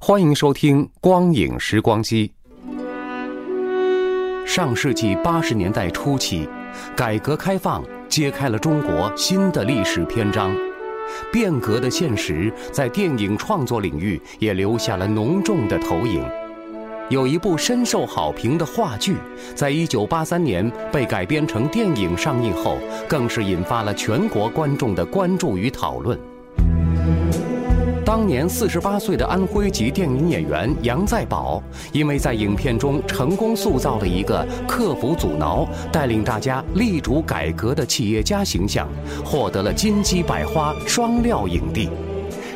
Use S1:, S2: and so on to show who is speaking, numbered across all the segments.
S1: 欢迎收听《光影时光机》。上世纪八十年代初期，改革开放揭开了中国新的历史篇章，变革的现实在电影创作领域也留下了浓重的投影。有一部深受好评的话剧，在一九八三年被改编成电影上映后，更是引发了全国观众的关注与讨论。当年四十八岁的安徽籍电影演员杨再宝，因为在影片中成功塑造了一个克服阻挠、带领大家力主改革的企业家形象，获得了金鸡百花双料影帝。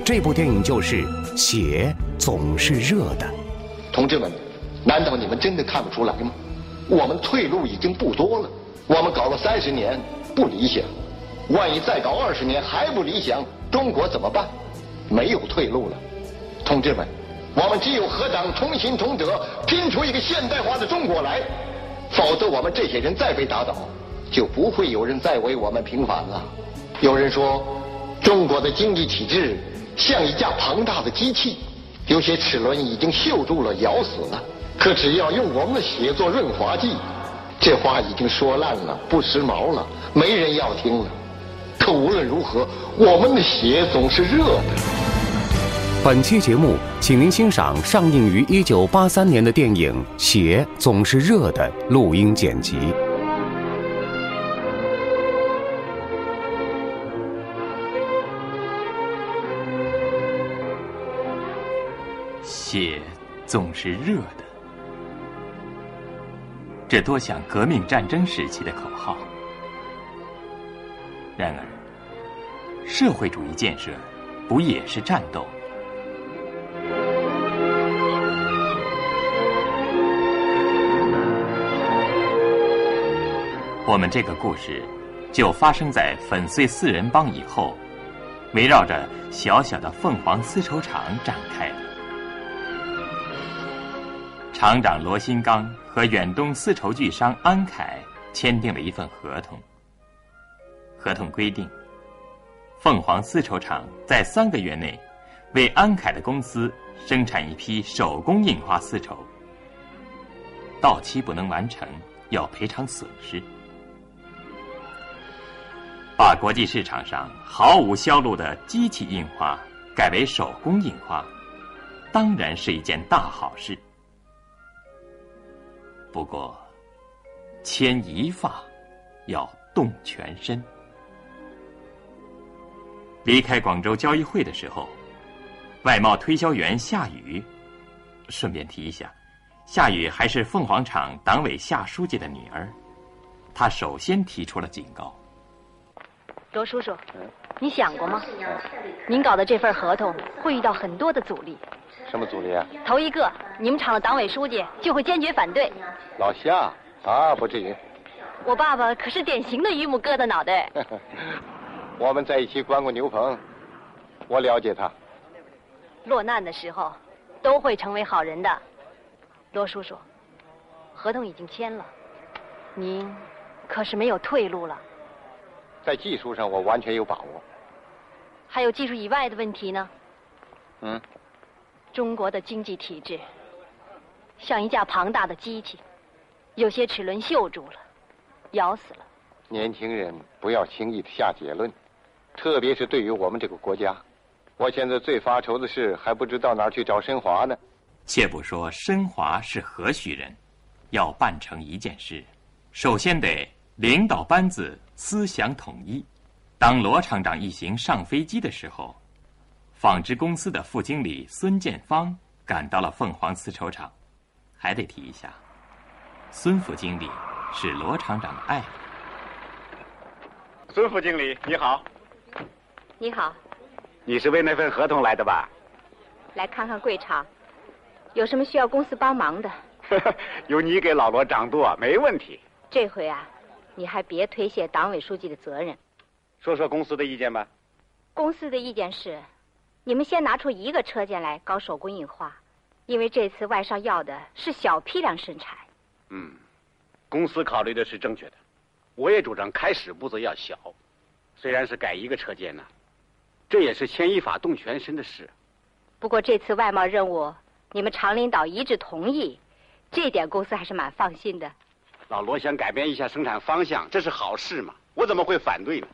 S1: 这部电影就是《血总是热的》。
S2: 同志们，难道你们真的看不出来吗？我们退路已经不多了。我们搞了三十年不理想，万一再搞二十年还不理想，中国怎么办？没有退路了。同志们，我们只有和党同心同德，拼出一个现代化的中国来，否则我们这些人再被打倒，就不会有人再为我们平反了。有人说，中国的经济体制像一架庞大的机器。有些齿轮已经锈住了，咬死了。可只要用我们的血做润滑剂，这话已经说烂了，不时髦了，没人要听了。可无论如何，我们的血总是热的。
S1: 本期节目，请您欣赏上映于一九八三年的电影《血总是热的》录音剪辑。
S3: 血总是热的，这多像革命战争时期的口号。然而，社会主义建设不也是战斗？我们这个故事就发生在粉碎四人帮以后，围绕着小小的凤凰丝绸厂展开。厂长罗新刚和远东丝绸巨商安凯签订了一份合同。合同规定，凤凰丝绸厂在三个月内为安凯的公司生产一批手工印花丝绸，到期不能完成要赔偿损失。把国际市场上毫无销路的机器印花改为手工印花，当然是一件大好事。不过，牵一发要动全身。离开广州交易会的时候，外贸推销员夏雨，顺便提一下，夏雨还是凤凰厂党委夏书记的女儿，她首先提出了警告。
S4: 罗叔叔，你想过吗？您搞的这份合同会遇到很多的阻力。
S2: 什么阻力啊？
S4: 头一个，你们厂的党委书记就会坚决反对。
S2: 老夏啊，不至于。
S4: 我爸爸可是典型的榆木疙瘩脑袋。
S2: 我们在一起关过牛棚，我了解他。
S4: 落难的时候，都会成为好人的。罗叔叔，合同已经签了，您可是没有退路了。
S2: 在技术上，我完全有把握。
S4: 还有技术以外的问题呢？
S2: 嗯。
S4: 中国的经济体制像一架庞大的机器，有些齿轮锈住了，咬死了。
S2: 年轻人不要轻易的下结论，特别是对于我们这个国家。我现在最发愁的是还不知道哪儿去找申华呢。
S3: 且不说申华是何许人，要办成一件事，首先得领导班子思想统一。当罗厂长一行上飞机的时候，纺织公司的副经理孙建芳赶到了凤凰丝绸厂。还得提一下，孙副经理是罗厂长的爱人。
S5: 孙副经理，你好。
S6: 你好。
S5: 你是为那份合同来的吧？
S6: 来看看贵厂。有什么需要公司帮忙的？
S5: 有你给老罗掌舵，没问题。
S6: 这回啊，你还别推卸党委书记的责任。
S5: 说说公司的意见吧。
S6: 公司的意见是，你们先拿出一个车间来搞手工印花，因为这次外商要的是小批量生产。
S5: 嗯，公司考虑的是正确的，我也主张开始步子要小，虽然是改一个车间呢，这也是牵一发动全身的事。
S6: 不过这次外贸任务。你们厂领导一致同意，这点公司还是蛮放心的。
S5: 老罗想改变一下生产方向，这是好事嘛？我怎么会反对呢？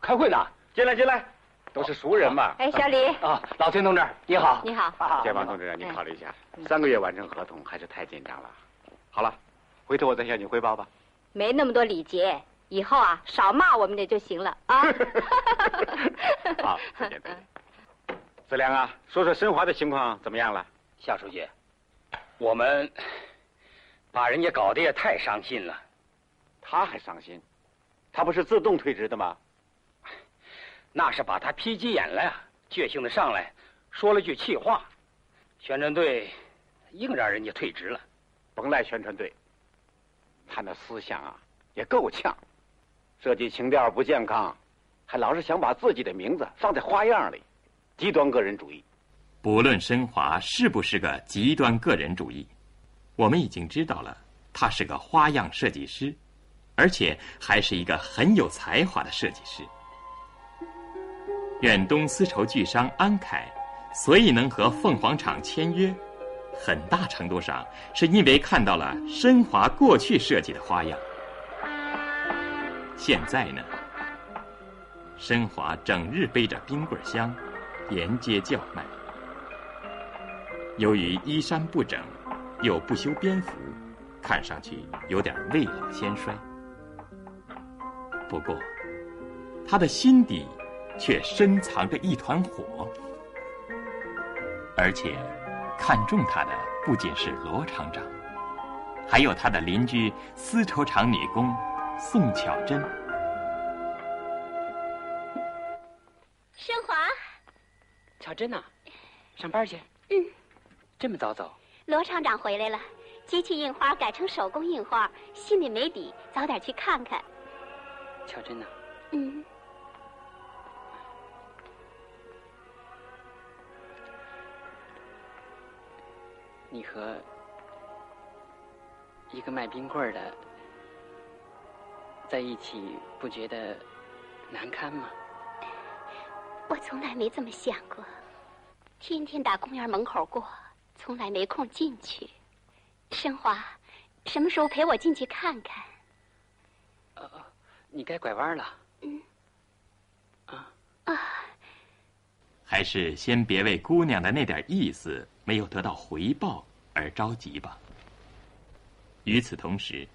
S7: 开会呢，
S5: 进来进来，都是熟人嘛。
S6: 哎，小李
S7: 啊，老崔同志你好，
S6: 你好。
S5: 建邦同志，你考虑一下，三个月完成合同还是太紧张了。好了，回头我再向你汇报吧。
S6: 没那么多礼节，以后啊少骂我们点就行了啊。
S5: 好，再见。子良啊，说说申华的情况怎么样了？
S7: 夏书记，我们把人家搞得也太伤心了。
S5: 他还伤心？他不是自动退职的吗？
S7: 那是把他劈急眼了呀！倔性的上来说了句气话，宣传队硬让人家退职了。
S5: 甭赖宣传队，他那思想啊也够呛，设计情调不健康，还老是想把自己的名字放在花样里，极端个人主义。
S3: 不论申华是不是个极端个人主义，我们已经知道了，他是个花样设计师，而且还是一个很有才华的设计师。远东丝绸巨商安凯，所以能和凤凰厂签约，很大程度上是因为看到了申华过去设计的花样。现在呢，申华整日背着冰棍箱，沿街叫卖。由于衣衫不整，又不修边幅，看上去有点未老先衰。不过，他的心底却深藏着一团火，而且看中他的不仅是罗厂长，还有他的邻居丝绸厂女工宋巧珍。
S8: 生华，
S9: 巧珍呐，上班去。
S8: 嗯。
S9: 这么早走？
S8: 罗厂长回来了，机器印花改成手工印花，心里没底，早点去看看。
S9: 巧珍呐，
S8: 嗯，
S9: 你和一个卖冰棍的在一起，不觉得难堪吗？
S8: 我从来没这么想过，天天打公园门口过。从来没空进去，申华，什么时候陪我进去看看？
S9: 呃，你该拐弯了。
S8: 嗯。
S9: 啊。
S8: 啊。
S3: 还是先别为姑娘的那点意思没有得到回报而着急吧。与此同时，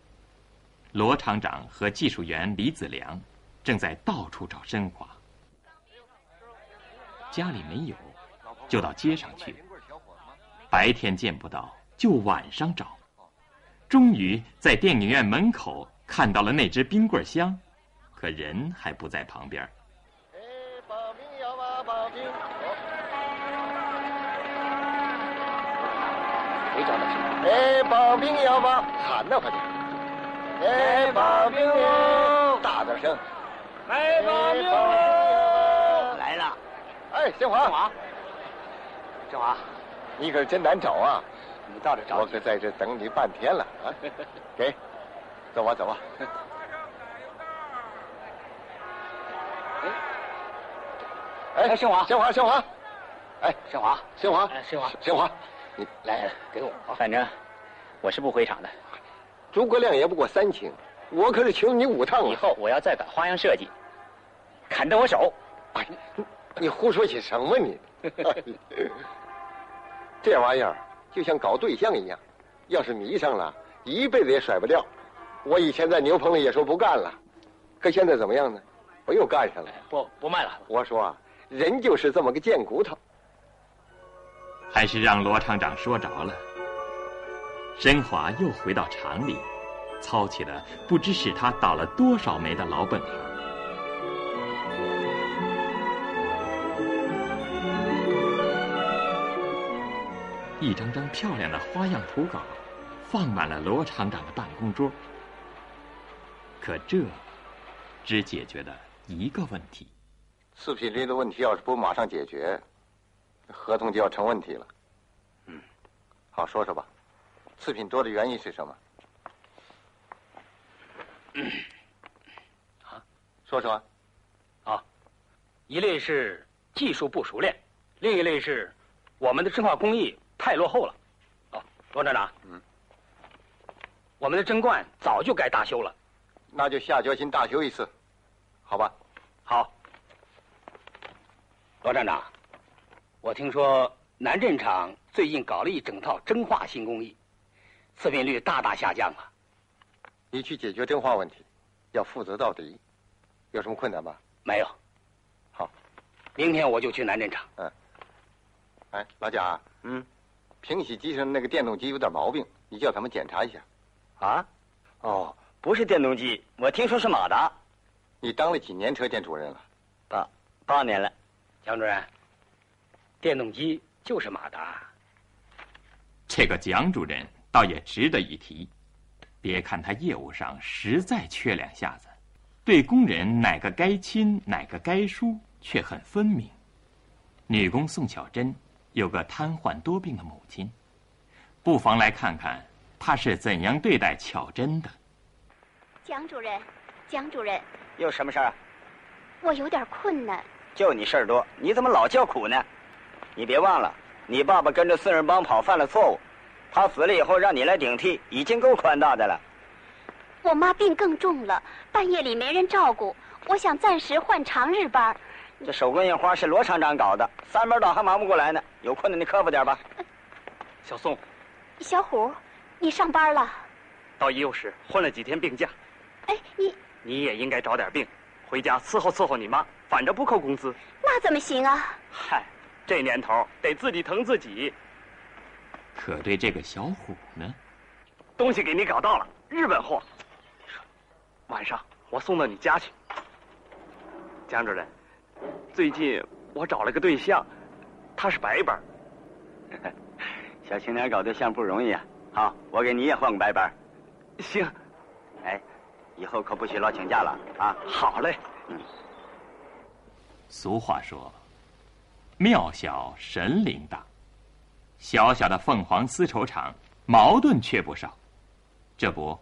S3: 罗厂长和技术员李子良正在到处找申华，家里没有，就到街上去。白天见不到，就晚上找，终于在电影院门口看到了那只冰棍箱，可人还不在旁边。哎，保兵要吧，保兵。
S2: 没找到谁？哎，保兵要吧，喊呐，快点！哎，保兵哟，大点声！
S7: 哎，保兵，来了！
S2: 哎，建华，
S7: 建华，建华。
S2: 你可是真难找啊！
S7: 你到这找
S2: 我可在这等你半天了啊！给，走吧走吧。
S7: 哎，哎，申华，
S2: 申华，申华，哎，
S7: 申华，
S2: 申华，
S7: 申华，
S2: 申华，
S7: 你来给我。
S9: 反正我是不回厂的。
S2: 诸葛亮也不过三请，我可是请了你五趟了。
S9: 以后我要再搞花样设计，砍断我手。
S2: 哎，你胡说些什么你？这玩意儿就像搞对象一样，要是迷上了，一辈子也甩不掉。我以前在牛棚里也说不干了，可现在怎么样呢？我又干上了。
S7: 不，不卖了。
S2: 我说啊，人就是这么个贱骨头。
S3: 还是让罗厂长说着了。申华又回到厂里，操起了不知使他倒了多少霉的老本行。一张张漂亮的花样图稿，放满了罗厂长的办公桌。可这，只解决了一个问题。
S2: 次品率的问题要是不马上解决，合同就要成问题了。嗯，好，说说吧。次品多的原因是什么？
S7: 啊，
S2: 说说。
S7: 啊，一类是技术不熟练，另一类是我们的制画工艺太落后了。哦，罗站长，
S2: 嗯，
S7: 我们的针冠早就该大修了，
S2: 那就下决心大修一次，好吧？
S7: 好。罗站长，我听说南镇厂最近搞了一整套针画新工艺。次品率大大下降了。
S2: 你去解决真化问题，要负责到底。有什么困难吗？
S7: 没有。
S2: 好，
S7: 明天我就去南镇厂。
S2: 嗯。哎，老贾。嗯。平洗机上那个电动机有点毛病，你叫他们检查一下。
S10: 啊？哦，不是电动机，我听说是马达。
S2: 你当了几年车间主任了？
S10: 八八年了。
S7: 蒋主任，电动机就是马达。
S3: 这个蒋主任。倒也值得一提，别看他业务上实在缺两下子，对工人哪个该亲哪个该疏却很分明。女工宋巧珍有个瘫痪多病的母亲，不妨来看看他是怎样对待巧珍的。
S8: 蒋主任，蒋主任，
S10: 有什么事儿？
S8: 我有点困难。
S10: 就你事儿多，你怎么老叫苦呢？你别忘了，你爸爸跟着四人帮跑，犯了错误。他死了以后，让你来顶替，已经够宽大的了。
S8: 我妈病更重了，半夜里没人照顾，我想暂时换长日班。
S10: 这手工印花是罗厂长搞的，三班倒还忙不过来呢。有困难你克服点吧。
S7: 小宋，
S8: 小虎，你上班了？
S11: 到医务室混了几天病假。
S8: 哎，你
S11: 你也应该找点病，回家伺候伺候你妈，反正不扣工资。
S8: 那怎么行啊？
S11: 嗨，这年头得自己疼自己。
S3: 可对这个小虎呢？
S11: 东西给你搞到了，日本货。晚上我送到你家去。江主任，最近我找了个对象，他是白班。
S10: 小青年搞对象不容易啊！好，我给你也换个白班。
S11: 行。
S10: 哎，以后可不许老请假了啊！
S11: 好嘞。
S10: 嗯。
S3: 俗话说：“庙小神灵大。”小小的凤凰丝绸厂，矛盾却不少。这不，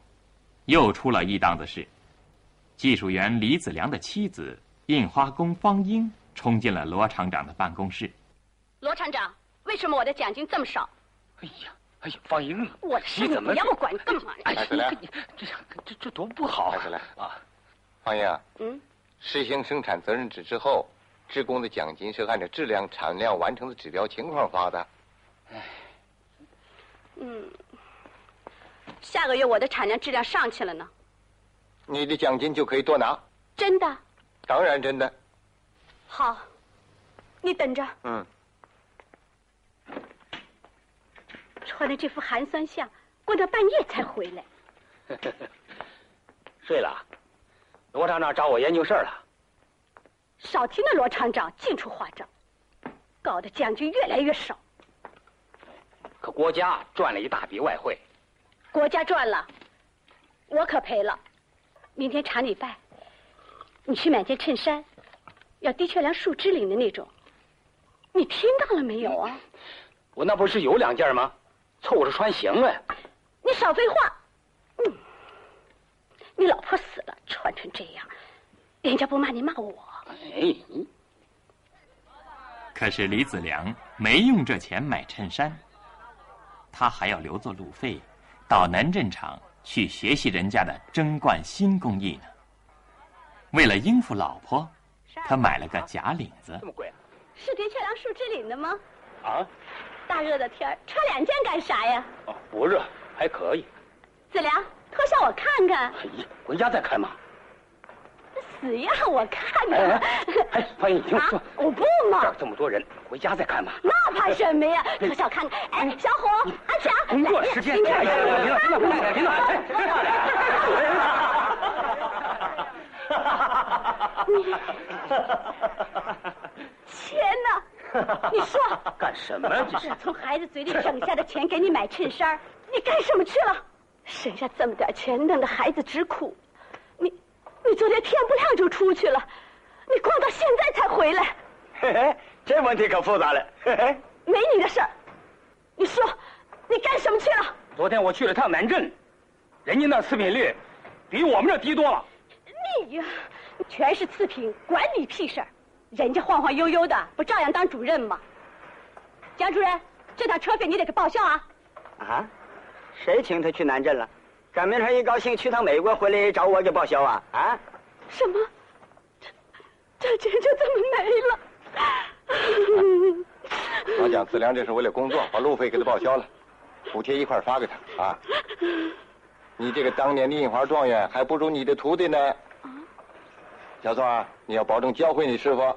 S3: 又出了一档子事。技术员李子良的妻子印花工方英冲进了罗厂长的办公室。
S4: 罗厂长，为什么我的奖金这么少？
S7: 哎呀，哎呀，方英，
S4: 我的事你不要管干嘛？
S2: 哎，来，
S7: 这这这多不好！
S2: 来，啊，方英，嗯，实行生产责任制之后，职工的奖金是按照质量、产量完成的指标情况发的。
S4: 哎，嗯，下个月我的产量质量上去了呢，
S2: 你的奖金就可以多拿。
S4: 真的？
S2: 当然真的。
S4: 好，你等着。
S2: 嗯。
S4: 穿的这副寒酸相，过到半夜才回来。
S7: 睡了。罗厂长找我研究事儿了。
S4: 少听那罗厂长净出花招，搞得奖金越来越少。
S7: 可国家赚了一大笔外汇，
S4: 国家赚了，我可赔了。明天厂里办，你去买件衬衫，要的确良树枝领的那种。你听到了没有啊？
S7: 我那不是有两件吗？凑合着穿行了。
S4: 你少废话。嗯，你老婆死了，穿成这样，人家不骂你骂我。哎。
S3: 可是李子良没用这钱买衬衫。他还要留作路费，到南镇厂去学习人家的针冠新工艺呢。为了应付老婆，他买了个假领子。
S7: 这么贵啊？
S4: 是的确良树枝领的吗？
S7: 啊？
S4: 大热的天穿两件干啥呀？
S7: 哦，不热，还可以。
S4: 子良，脱下我看看。
S7: 哎呀，回家再看嘛。
S4: 死呀，我看看。
S7: 哎哎，欢迎你听我说。
S4: 我不嘛。
S7: 这儿这么多人，回家再看嘛。
S4: 那怕什么呀？脱下我看看。哎，小虎，阿强。
S7: 工作时间。哎呀，领导，领导，领导，领
S4: 导。钱呢？你说
S7: 干什么呀？这是
S4: 从孩子嘴里省下的钱给你买衬衫，你干什么去了？省下这么点钱，弄得孩子直哭。你，你昨天天不亮就出去了，你逛到现在才回来。
S10: 嘿嘿，这问题可复杂了。嘿嘿，
S4: 没你的事儿。你说，你干什么去了？
S7: 昨天我去了趟南镇，人家那次品率比我们这低多了。
S4: 你呀，全是次品，管你屁事儿！人家晃晃悠悠的，不照样当主任吗？蒋主任，这趟车费你得给报销啊！
S10: 啊？谁请他去南镇了？赶明天一高兴去趟美国回来找我给报销啊？啊？
S4: 什么？这这钱就这么
S2: 没了？老蒋子良这是为了工作，把路费给他报销了，补贴一块发给他啊！你这个当年的印花状元还不如你的徒弟呢。小宋啊，你要保证教会你师傅。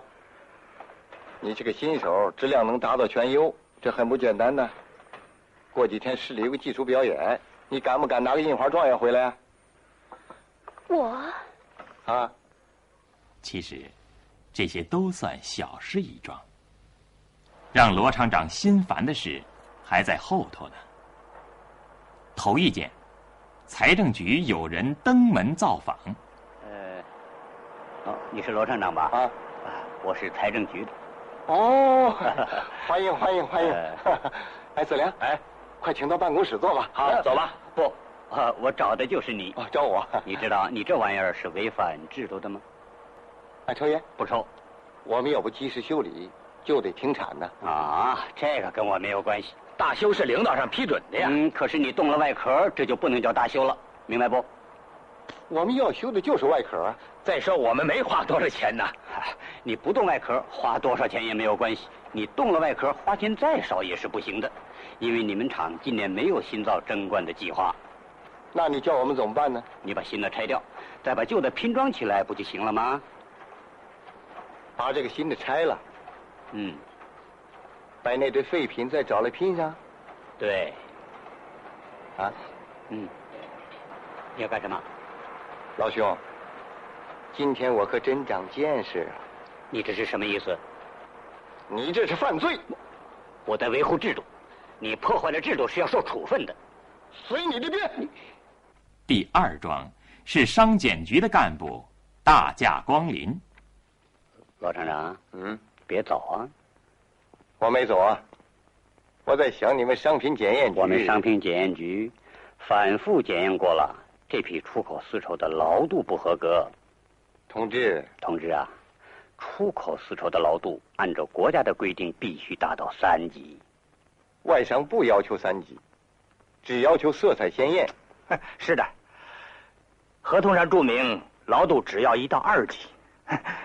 S2: 你是个新手，质量能达到全优，这很不简单呢。过几天市里有个技术表演，你敢不敢拿个印花状元回来啊？
S4: 我
S2: 啊，
S3: 其实这些都算小事一桩。让罗厂长心烦的事还在后头呢。头一件，财政局有人登门造访。
S12: 你是罗厂长吧？
S2: 啊，
S12: 我是财政局的。
S2: 哦，欢迎欢迎欢迎！哎，子良，哎。快请到办公室坐吧。
S12: 好，走吧。不，啊，我找的就是你。
S2: 哦找我？
S12: 你知道你这玩意儿是违反制度的吗？
S2: 爱抽烟？
S12: 不抽。
S2: 我们要不及时修理，就得停产呢。
S12: 啊，这个跟我没有关系。
S7: 大修是领导上批准的呀。
S12: 嗯，可是你动了外壳，这就不能叫大修了，明白不？
S2: 我们要修的就是外壳啊。
S7: 再说我们没花多少钱呢。
S12: 你不动外壳，花多少钱也没有关系。你动了外壳，花钱再少也是不行的。因为你们厂今年没有新造贞观的计划，
S2: 那你叫我们怎么办呢？
S12: 你把新的拆掉，再把旧的拼装起来，不就行了吗？
S2: 把这个新的拆了，
S12: 嗯，
S2: 把那堆废品再找来拼上。
S12: 对，
S2: 啊，
S12: 嗯，你要干什么？
S2: 老兄，今天我可真长见识。
S12: 你这是什么意思？
S2: 你这是犯罪。
S12: 我在维护制度。你破坏了制度是要受处分的，
S2: 随你的便。
S3: 第二桩是商检局的干部大驾光临。
S12: 老厂长，
S2: 嗯，
S12: 别走啊！
S2: 我没走啊，我在想你们商品检验局。
S12: 我们商品检验局反复检验过了，这批出口丝绸的劳度不合格。
S2: 同志，
S12: 同志啊，出口丝绸的劳度按照国家的规定必须达到三级。
S2: 外商不要求三级，只要求色彩鲜艳。
S10: 是的，合同上注明劳度只要一到二级，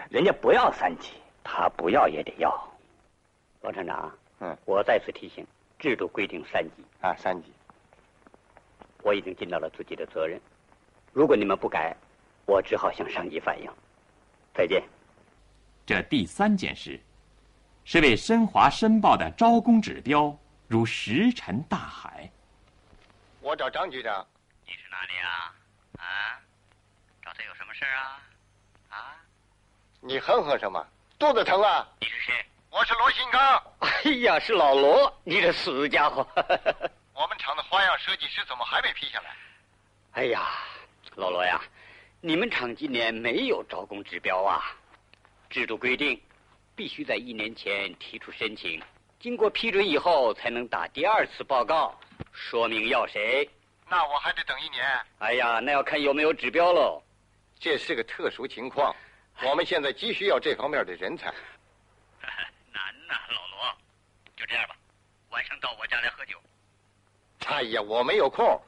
S10: 人家不要三级，
S12: 他不要也得要。王厂长，
S2: 嗯，
S12: 我再次提醒，制度规定三级
S2: 啊，三级。
S12: 我已经尽到了自己的责任，如果你们不改，我只好向上级反映。再见。
S3: 这第三件事，是为申华申报的招工指标。如石沉大海。
S2: 我找张局长。
S12: 你是哪里啊？啊？找他有什么事啊？啊？
S2: 你哼哼什么？肚子疼啊？
S12: 你是谁？
S2: 我是罗新刚。
S12: 哎呀，是老罗，你这死家伙！
S2: 我们厂的花样设计师怎么还没批下来？
S12: 哎呀，老罗呀，你们厂今年没有招工指标啊？制度规定，必须在一年前提出申请。经过批准以后，才能打第二次报告，说明要谁。
S2: 那我还得等一年。
S12: 哎呀，那要看有没有指标喽。
S2: 这是个特殊情况，我们现在急需要这方面的人才。
S12: 难呐，老罗。就这样吧，晚上到我家来喝酒。
S2: 哎呀，我没有空。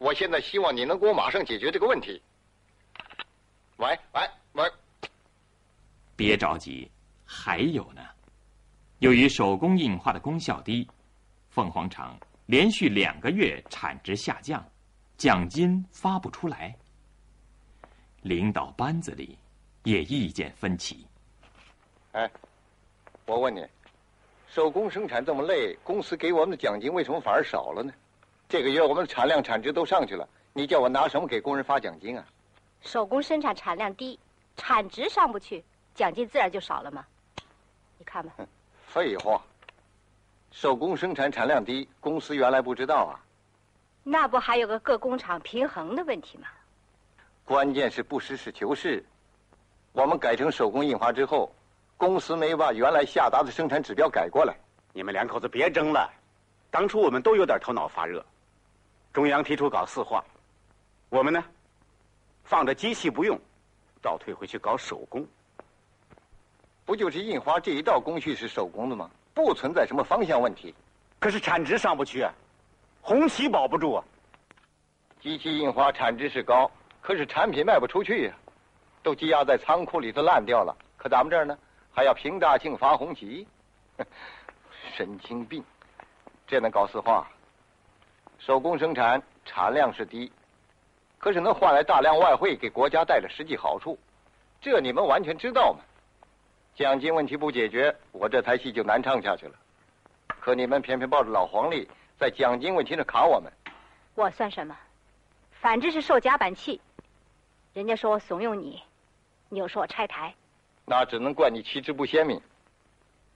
S2: 我现在希望你能给我马上解决这个问题。喂喂喂！
S3: 别着急，还有呢。由于手工印花的功效低，凤凰厂连续两个月产值下降，奖金发不出来。领导班子里也意见分歧。
S2: 哎，我问你，手工生产这么累，公司给我们的奖金为什么反而少了呢？这个月我们的产量产值都上去了，你叫我拿什么给工人发奖金啊？
S6: 手工生产产量低，产值上不去，奖金自然就少了嘛。你看吧。
S2: 废话，手工生产产量低，公司原来不知道啊。
S6: 那不还有个各工厂平衡的问题吗？
S2: 关键是不实事求是。我们改成手工印花之后，公司没把原来下达的生产指标改过来。
S5: 你们两口子别争了，当初我们都有点头脑发热。中央提出搞四化，我们呢，放着机器不用，倒退回去搞手工。
S2: 不就是印花这一道工序是手工的吗？不存在什么方向问题。
S5: 可是产值上不去啊，红旗保不住啊。
S2: 机器印花产值是高，可是产品卖不出去呀，都积压在仓库里头烂掉了。可咱们这儿呢，还要评大庆发红旗，神经病！这能搞四化？手工生产产量是低，可是能换来大量外汇，给国家带来实际好处，这你们完全知道吗？奖金问题不解决，我这台戏就难唱下去了。可你们偏偏抱着老黄历，在奖金问题上卡我们。
S6: 我算什么？反正是受夹板气。人家说我怂恿你，你又说我拆台。
S2: 那只能怪你旗帜不鲜明。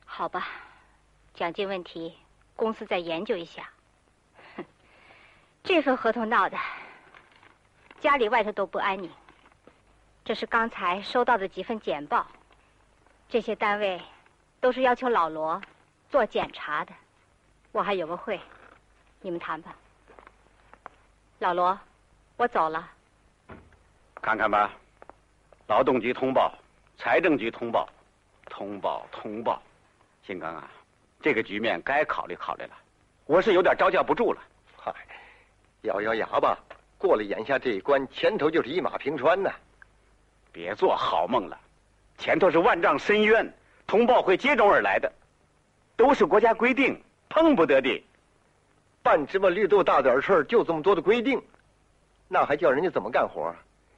S6: 好吧，奖金问题，公司再研究一下。哼，这份合同闹的，家里外头都不安宁。这是刚才收到的几份简报。这些单位都是要求老罗做检查的，我还有个会，你们谈吧。老罗，我走了。
S5: 看看吧，劳动局通报，财政局通报，通报通报。新刚啊，这个局面该考虑考虑了。我是有点招架不住了。
S2: 嗨，咬咬牙吧，过了眼下这一关，前头就是一马平川呐。
S5: 别做好梦了。前头是万丈深渊，通报会接踵而来的，都是国家规定，碰不得的。
S2: 半芝麻绿豆大点事儿，就这么多的规定，那还叫人家怎么干活？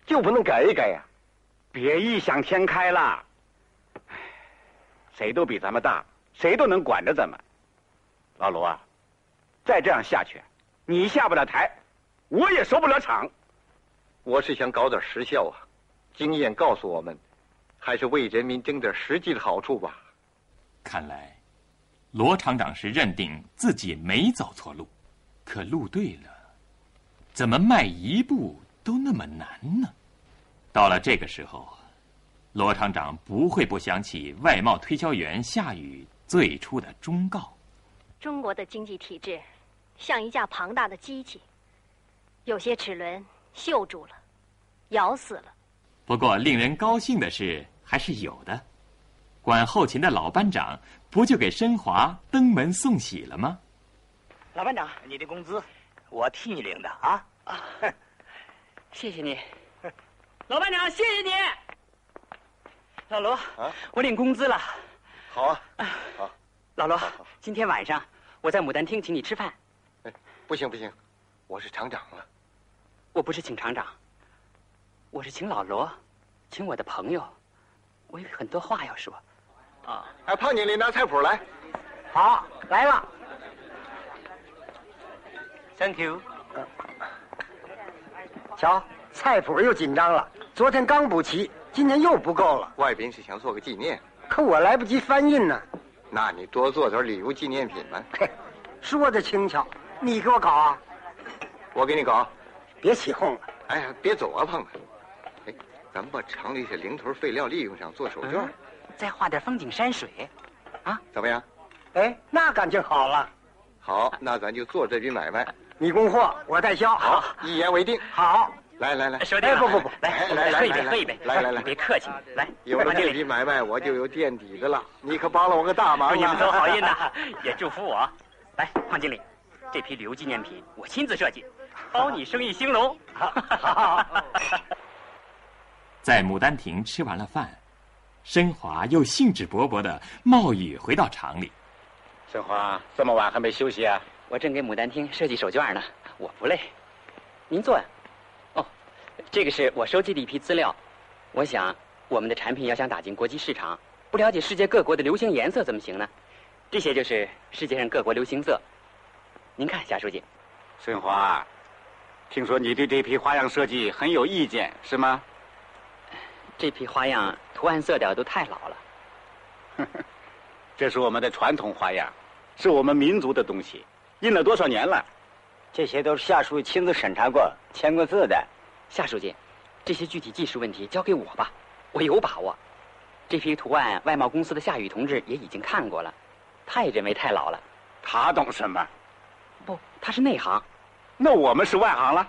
S2: 就不能改一改呀？
S5: 别异想天开了。谁都比咱们大，谁都能管着咱们。老罗啊，再这样下去，你下不了台，我也收不了场。
S2: 我是想搞点实效啊，经验告诉我们。还是为人民争点实际的好处吧。
S3: 看来，罗厂长是认定自己没走错路，可路对了，怎么迈一步都那么难呢？到了这个时候，罗厂长不会不想起外贸推销员夏雨最初的忠告：
S6: 中国的经济体制像一架庞大的机器，有些齿轮锈住了，咬死了。
S3: 不过，令人高兴的事。还是有的，管后勤的老班长不就给申华登门送喜了吗？
S13: 老班长，你的工资我替你领的啊！啊，
S9: 谢谢你，老班长，谢谢你。老罗，啊，我领工资了。
S2: 好啊，好。
S9: 老罗，今天晚上我在牡丹厅请你吃饭。
S2: 哎，不行不行，我是厂长啊。
S9: 我不是请厂长，我是请老罗，请我的朋友。我有很多话要说，
S2: 啊！哎，胖经理拿菜谱来，
S13: 好，来了。Thank you。瞧，菜谱又紧张了。昨天刚补齐，今天又不够了。
S2: 外宾是想做个纪念，
S13: 可我来不及翻印呢。
S2: 那你多做点礼物纪念品吧。
S13: 嘿，说的轻巧，你给我搞啊？
S2: 我给你搞，
S13: 别起哄了。
S2: 哎呀，别走啊，胖子。哎咱们把厂里些零头废料利用上做手绢，
S9: 再画点风景山水，啊，
S2: 怎么样？
S13: 哎，那感情好了。
S2: 好，那咱就做这笔买卖。
S13: 你供货，我代销。
S2: 好，一言为定。
S13: 好，
S2: 来来来，
S9: 兄弟，
S13: 不不不，
S9: 来来来，喝一杯，喝一杯。
S2: 来来来，
S9: 别客气，来。
S2: 有了这笔买卖，我就有垫底的了。你可帮了我个大忙。
S9: 祝你们走好运呐，也祝福我。来，胖经理，这批旅游纪念品我亲自设计，包你生意兴隆。
S13: 好。
S3: 在牡丹亭吃完了饭，申华又兴致勃勃的冒雨回到厂里。
S5: 申华，这么晚还没休息啊？
S9: 我正给牡丹亭设计手绢呢，我不累。您坐呀。哦，这个是我收集的一批资料。我想，我们的产品要想打进国际市场，不了解世界各国的流行颜色怎么行呢？这些就是世界上各国流行色。您看，夏书记。
S5: 春华，听说你对这批花样设计很有意见，是吗？
S9: 这批花样图案色调都太老了。
S5: 这是我们的传统花样，是我们民族的东西，印了多少年了？
S10: 这些都是夏书记亲自审查过、签过字的。
S9: 夏书记，这些具体技术问题交给我吧，我有把握。这批图案，外贸公司的夏雨同志也已经看过了，他也认为太老了。
S5: 他懂什么？
S9: 不，他是内行。
S5: 那我们是外行了，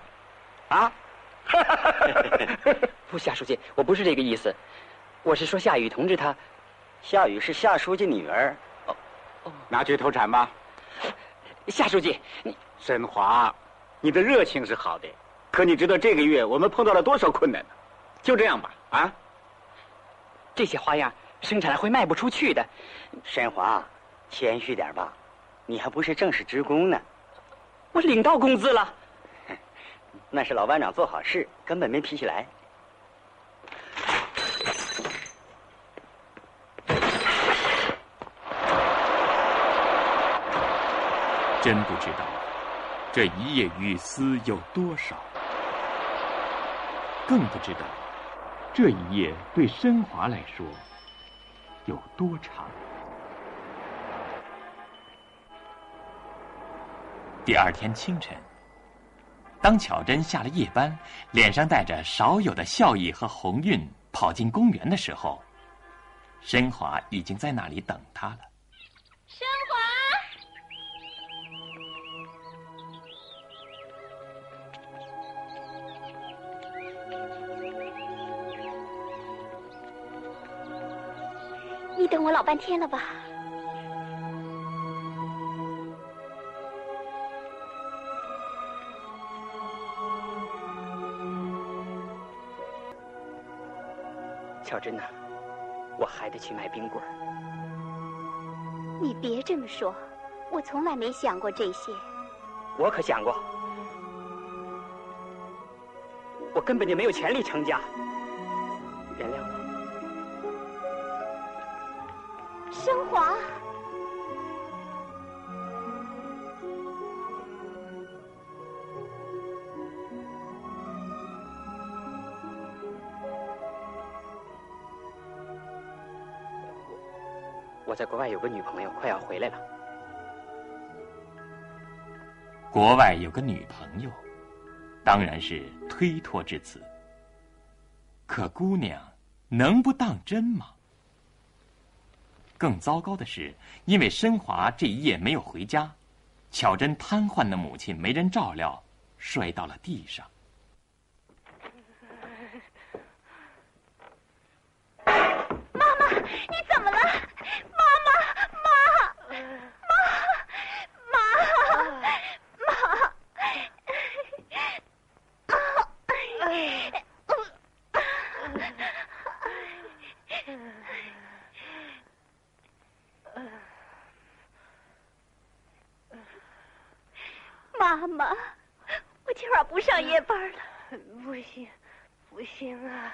S5: 啊？
S9: 不，夏书记，我不是这个意思，我是说夏雨同志他。
S10: 夏雨是夏书记女儿，
S9: 哦，
S5: 拿去投产吧。
S9: 夏书记，你
S5: 沈华，你的热情是好的，可你知道这个月我们碰到了多少困难呢？就这样吧，啊？
S9: 这些花样生产了会卖不出去的。
S10: 沈华，谦虚点吧，你还不是正式职工呢。
S9: 我领到工资了。
S10: 那是老班长做好事，根本没批起来。
S3: 真不知道这一夜雨丝有多少，更不知道这一夜对申华来说有多长。第二天清晨，当巧珍下了夜班，脸上带着少有的笑意和红晕，跑进公园的时候，申华已经在那里等她了。
S8: 申华。你等我老半天了吧？
S9: 巧珍呐，我还得去买冰棍儿。
S8: 你别这么说，我从来没想过这些。
S9: 我可想过，我根本就没有权利成家。原谅我。在国外有个女朋友，快要回来了。
S3: 国外有个女朋友，当然是推脱至此。可姑娘能不当真吗？更糟糕的是，因为申华这一夜没有回家，巧珍瘫痪的母亲没人照料，摔到了地上。
S8: 妈妈，你怎么了？妈妈，妈，妈，妈，妈，妈妈，我今晚不上夜班了。
S14: 不行，不行啊！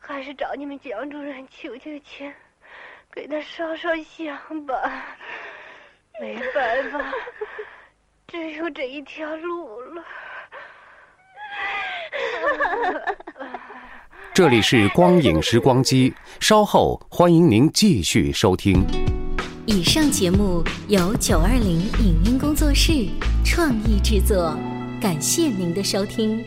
S14: 还是找你们蒋主任求求情，给他烧烧香吧。没办法，只有这一条路了。
S1: 这里是光影时光机，稍后欢迎您继续收听。
S15: 以上节目由九二零影音工作室创意制作，感谢您的收听。